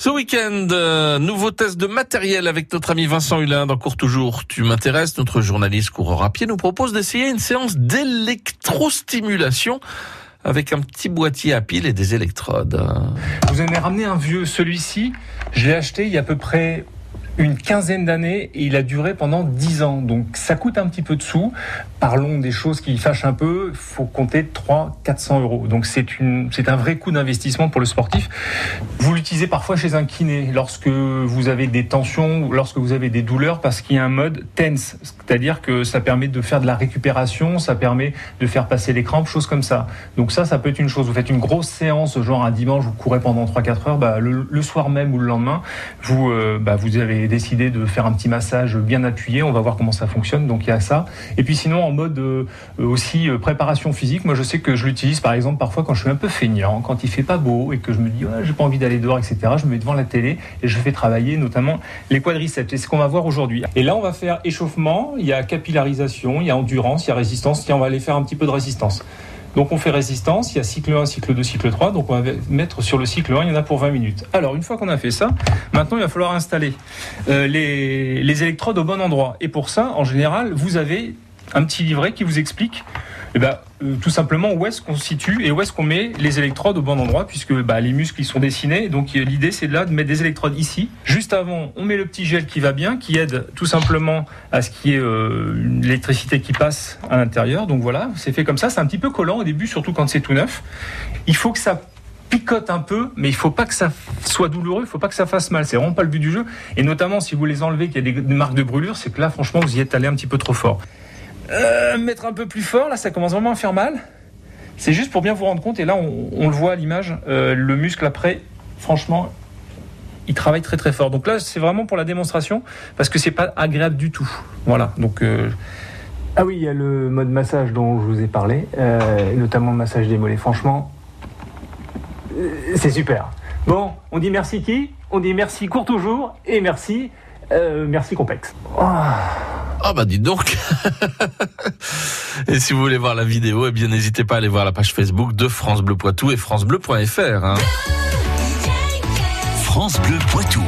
Ce week-end, euh, nouveau test de matériel avec notre ami Vincent Hulin dans Cours Toujours. Tu m'intéresses, notre journaliste coureur à pied nous propose d'essayer une séance d'électrostimulation avec un petit boîtier à piles et des électrodes. Vous avez ramené un vieux, celui-ci, je acheté il y a à peu près une quinzaine d'années et il a duré pendant dix ans. Donc ça coûte un petit peu de sous. Parlons des choses qui fâchent un peu. Il faut compter 3 400 euros. Donc c'est un vrai coût d'investissement pour le sportif. Vous l'utilisez parfois chez un kiné lorsque vous avez des tensions ou lorsque vous avez des douleurs parce qu'il y a un mode tense. C'est-à-dire que ça permet de faire de la récupération, ça permet de faire passer les crampes, choses comme ça. Donc ça, ça peut être une chose. Vous faites une grosse séance, genre un dimanche, vous courez pendant 3-4 heures, bah, le, le, soir même ou le lendemain, vous, euh, bah, vous avez décidé de faire un petit massage bien appuyé. On va voir comment ça fonctionne. Donc il y a ça. Et puis sinon en mode euh, aussi euh, préparation physique, moi je sais que je l'utilise par exemple parfois quand je suis un peu feignant, quand il fait pas beau et que je me dis j'ai pas envie d'aller dehors, etc. Je me mets devant la télé et je fais travailler notamment les quadriceps. C'est ce qu'on va voir aujourd'hui. Et là on va faire échauffement. Il y a capillarisation, il y a endurance, il y a résistance. Tiens, on va aller faire un petit peu de résistance. Donc on fait résistance, il y a cycle 1, cycle 2, cycle 3, donc on va mettre sur le cycle 1, il y en a pour 20 minutes. Alors une fois qu'on a fait ça, maintenant il va falloir installer euh, les, les électrodes au bon endroit. Et pour ça, en général, vous avez un petit livret qui vous explique eh ben, euh, tout simplement où est-ce qu'on situe et où est-ce qu'on met les électrodes au bon endroit, puisque bah, les muscles ils sont dessinés. Donc l'idée c'est là de mettre des électrodes ici. Juste avant, on met le petit gel qui va bien, qui aide tout simplement à ce qu'il y ait euh, l'électricité qui passe à l'intérieur. Donc voilà, c'est fait comme ça. C'est un petit peu collant au début, surtout quand c'est tout neuf. Il faut que ça picote un peu, mais il faut pas que ça soit douloureux, il faut pas que ça fasse mal. C'est vraiment pas le but du jeu. Et notamment si vous les enlevez, qu'il y a des marques de brûlure, c'est que là, franchement, vous y êtes allé un petit peu trop fort. Euh, mettre un peu plus fort, là ça commence vraiment à faire mal. C'est juste pour bien vous rendre compte, et là on, le voit à l'image, euh, le muscle après, franchement, il travaille très très fort. Donc là c'est vraiment pour la démonstration, parce que c'est pas agréable du tout. Voilà, donc... Euh... Ah oui, il y a le mode massage dont je vous ai parlé, notamment le massage des mollets. Franchement, c'est super. Bon, on dit merci qui? On dit merci court toujours, et merci, merci complexe. Oh. Ah bah dites donc Et si vous voulez voir la vidéo, eh bien n'hésitez pas à aller voir la page Facebook de France Bleu Poitou et francebleu.fr. Hein. France Bleu Poitou.